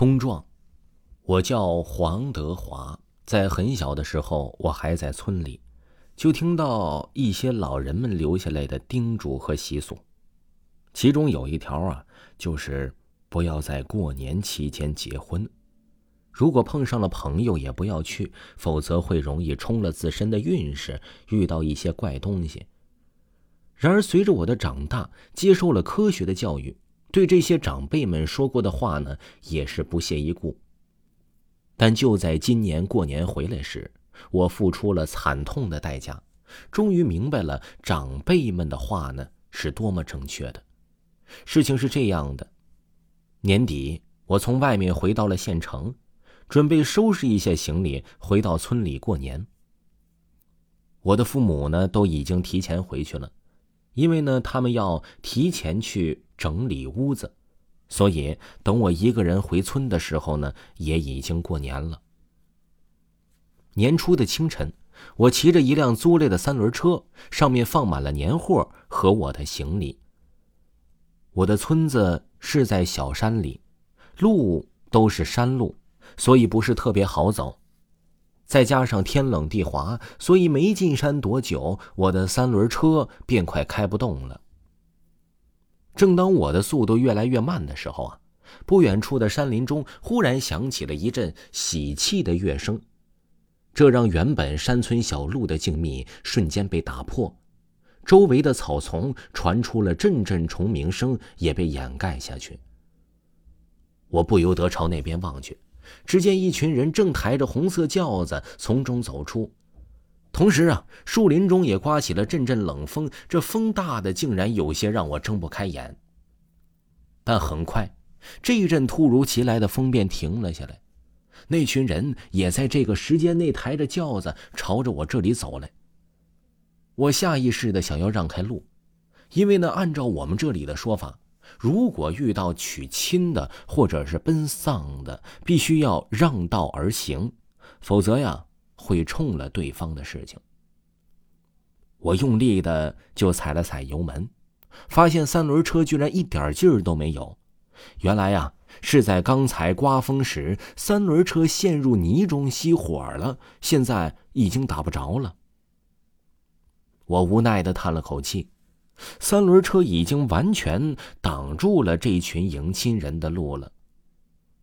冲撞，我叫黄德华。在很小的时候，我还在村里，就听到一些老人们留下来的叮嘱和习俗。其中有一条啊，就是不要在过年期间结婚。如果碰上了朋友，也不要去，否则会容易冲了自身的运势，遇到一些怪东西。然而，随着我的长大，接受了科学的教育。对这些长辈们说过的话呢，也是不屑一顾。但就在今年过年回来时，我付出了惨痛的代价，终于明白了长辈们的话呢是多么正确的。事情是这样的：年底，我从外面回到了县城，准备收拾一下行李，回到村里过年。我的父母呢都已经提前回去了，因为呢他们要提前去。整理屋子，所以等我一个人回村的时候呢，也已经过年了。年初的清晨，我骑着一辆租来的三轮车，上面放满了年货和我的行李。我的村子是在小山里，路都是山路，所以不是特别好走。再加上天冷地滑，所以没进山多久，我的三轮车便快开不动了。正当我的速度越来越慢的时候啊，不远处的山林中忽然响起了一阵喜气的乐声，这让原本山村小路的静谧瞬间被打破，周围的草丛传出了阵阵虫鸣声，也被掩盖下去。我不由得朝那边望去，只见一群人正抬着红色轿子从中走出。同时啊，树林中也刮起了阵阵冷风，这风大的竟然有些让我睁不开眼。但很快，这一阵突如其来的风便停了下来，那群人也在这个时间内抬着轿子朝着我这里走来。我下意识的想要让开路，因为呢，按照我们这里的说法，如果遇到娶亲的或者是奔丧的，必须要让道而行，否则呀。会冲了对方的事情。我用力的就踩了踩油门，发现三轮车居然一点劲儿都没有。原来呀，是在刚才刮风时，三轮车陷入泥中熄火了，现在已经打不着了。我无奈的叹了口气，三轮车已经完全挡住了这群迎亲人的路了。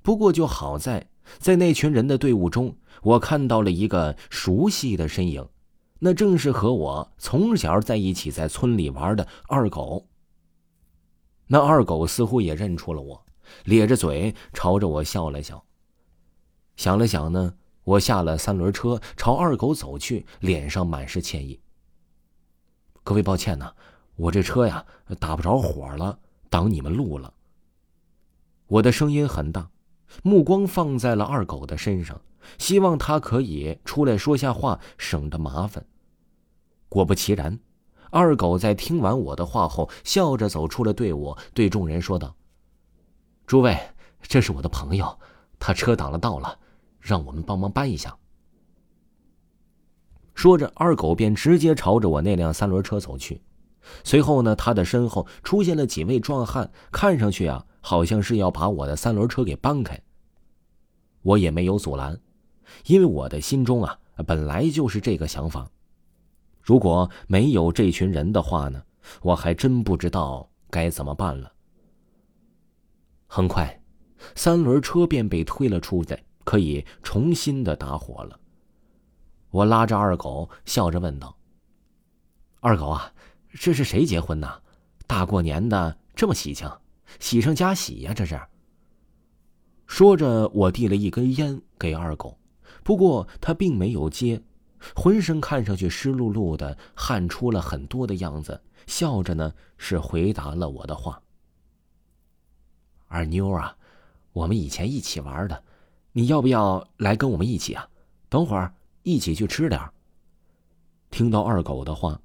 不过就好在。在那群人的队伍中，我看到了一个熟悉的身影，那正是和我从小在一起在村里玩的二狗。那二狗似乎也认出了我，咧着嘴朝着我笑了笑。想了想呢，我下了三轮车，朝二狗走去，脸上满是歉意：“各位，抱歉呐，我这车呀打不着火了，挡你们路了。”我的声音很大。目光放在了二狗的身上，希望他可以出来说下话，省得麻烦。果不其然，二狗在听完我的话后，笑着走出了队伍，对众人说道：“诸位，这是我的朋友，他车挡了道了，让我们帮忙搬一下。”说着，二狗便直接朝着我那辆三轮车走去。随后呢，他的身后出现了几位壮汉，看上去啊。好像是要把我的三轮车给搬开，我也没有阻拦，因为我的心中啊本来就是这个想法。如果没有这群人的话呢，我还真不知道该怎么办了。很快，三轮车便被推了出来，可以重新的打火了。我拉着二狗，笑着问道：“二狗啊，这是谁结婚呢？大过年的这么喜庆。”喜上加喜呀！这是。说着，我递了一根烟给二狗，不过他并没有接，浑身看上去湿漉漉的，汗出了很多的样子，笑着呢是回答了我的话。二妞啊，我们以前一起玩的，你要不要来跟我们一起啊？等会儿一起去吃点听到二狗的话，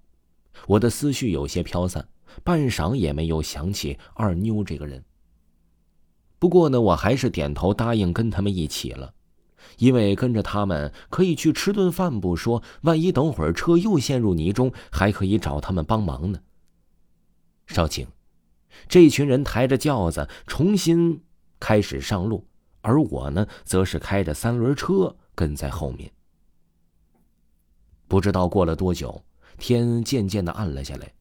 我的思绪有些飘散。半晌也没有想起二妞这个人。不过呢，我还是点头答应跟他们一起了，因为跟着他们可以去吃顿饭不说，万一等会儿车又陷入泥中，还可以找他们帮忙呢。少卿，这群人抬着轿子重新开始上路，而我呢，则是开着三轮车跟在后面。不知道过了多久，天渐渐的暗了下来，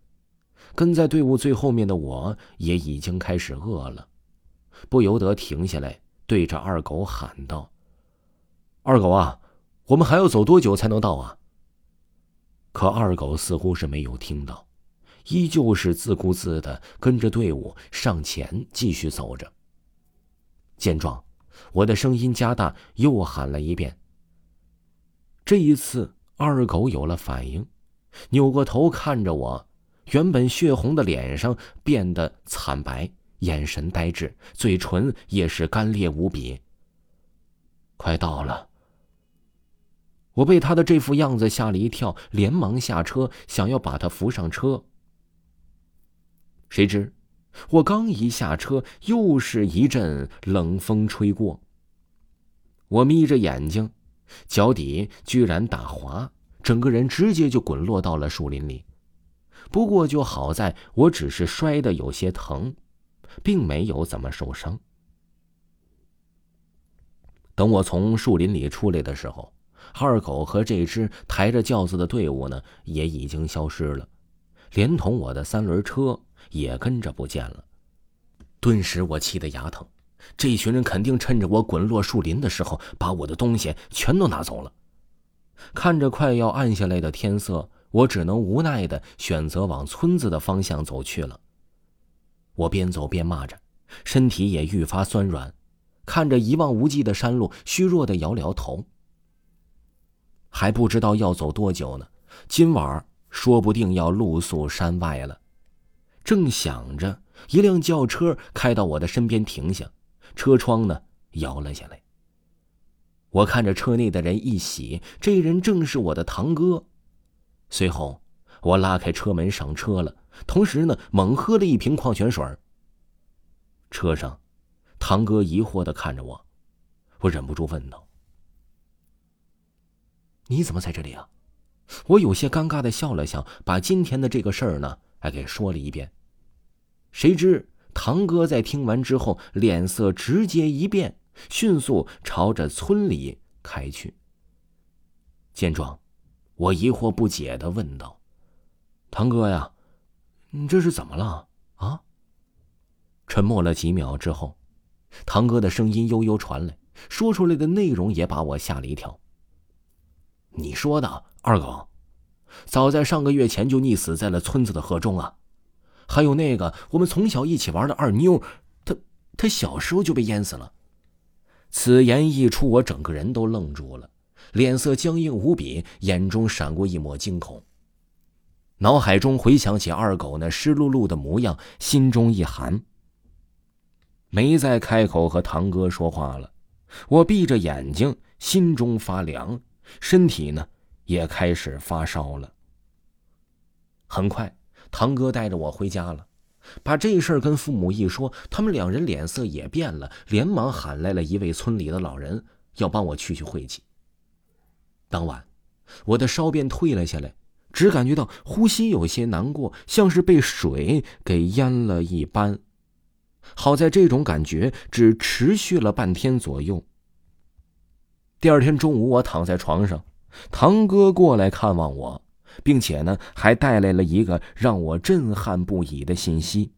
跟在队伍最后面的我也已经开始饿了，不由得停下来，对着二狗喊道：“二狗啊，我们还要走多久才能到啊？”可二狗似乎是没有听到，依旧是自顾自的跟着队伍上前继续走着。见状，我的声音加大，又喊了一遍。这一次。二狗有了反应，扭过头看着我，原本血红的脸上变得惨白，眼神呆滞，嘴唇也是干裂无比。快到了！我被他的这副样子吓了一跳，连忙下车，想要把他扶上车。谁知，我刚一下车，又是一阵冷风吹过。我眯着眼睛。脚底居然打滑，整个人直接就滚落到了树林里。不过就好在我只是摔得有些疼，并没有怎么受伤。等我从树林里出来的时候，二狗和这支抬着轿子的队伍呢，也已经消失了，连同我的三轮车也跟着不见了。顿时我气得牙疼。这群人肯定趁着我滚落树林的时候，把我的东西全都拿走了。看着快要暗下来的天色，我只能无奈的选择往村子的方向走去了。我边走边骂着，身体也愈发酸软，看着一望无际的山路，虚弱的摇了摇头。还不知道要走多久呢，今晚说不定要露宿山外了。正想着，一辆轿车开到我的身边停下。车窗呢摇了下来。我看着车内的人一喜，这人正是我的堂哥。随后，我拉开车门上车了，同时呢猛喝了一瓶矿泉水。车上，堂哥疑惑的看着我，我忍不住问道：“你怎么在这里啊？”我有些尴尬的笑了笑，把今天的这个事儿呢还给说了一遍。谁知。堂哥在听完之后，脸色直接一变，迅速朝着村里开去。见状，我疑惑不解的问道：“堂哥呀，你这是怎么了啊？”沉默了几秒之后，堂哥的声音悠悠传来，说出来的内容也把我吓了一跳。“你说的，二狗，早在上个月前就溺死在了村子的河中啊！”还有那个我们从小一起玩的二妞，她她小时候就被淹死了。此言一出，我整个人都愣住了，脸色僵硬无比，眼中闪过一抹惊恐。脑海中回想起二狗那湿漉漉的模样，心中一寒，没再开口和堂哥说话了。我闭着眼睛，心中发凉，身体呢也开始发烧了。很快。堂哥带着我回家了，把这事儿跟父母一说，他们两人脸色也变了，连忙喊来了一位村里的老人，要帮我去去晦气。当晚，我的烧便退了下来，只感觉到呼吸有些难过，像是被水给淹了一般。好在这种感觉只持续了半天左右。第二天中午，我躺在床上，堂哥过来看望我。并且呢，还带来了一个让我震撼不已的信息，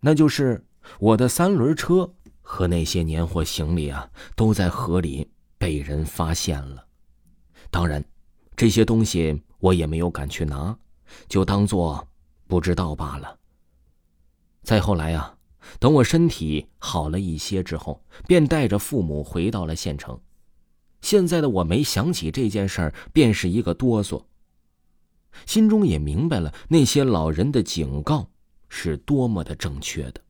那就是我的三轮车和那些年货行李啊，都在河里被人发现了。当然，这些东西我也没有敢去拿，就当做不知道罢了。再后来啊，等我身体好了一些之后，便带着父母回到了县城。现在的我没想起这件事儿，便是一个哆嗦。心中也明白了那些老人的警告是多么的正确的。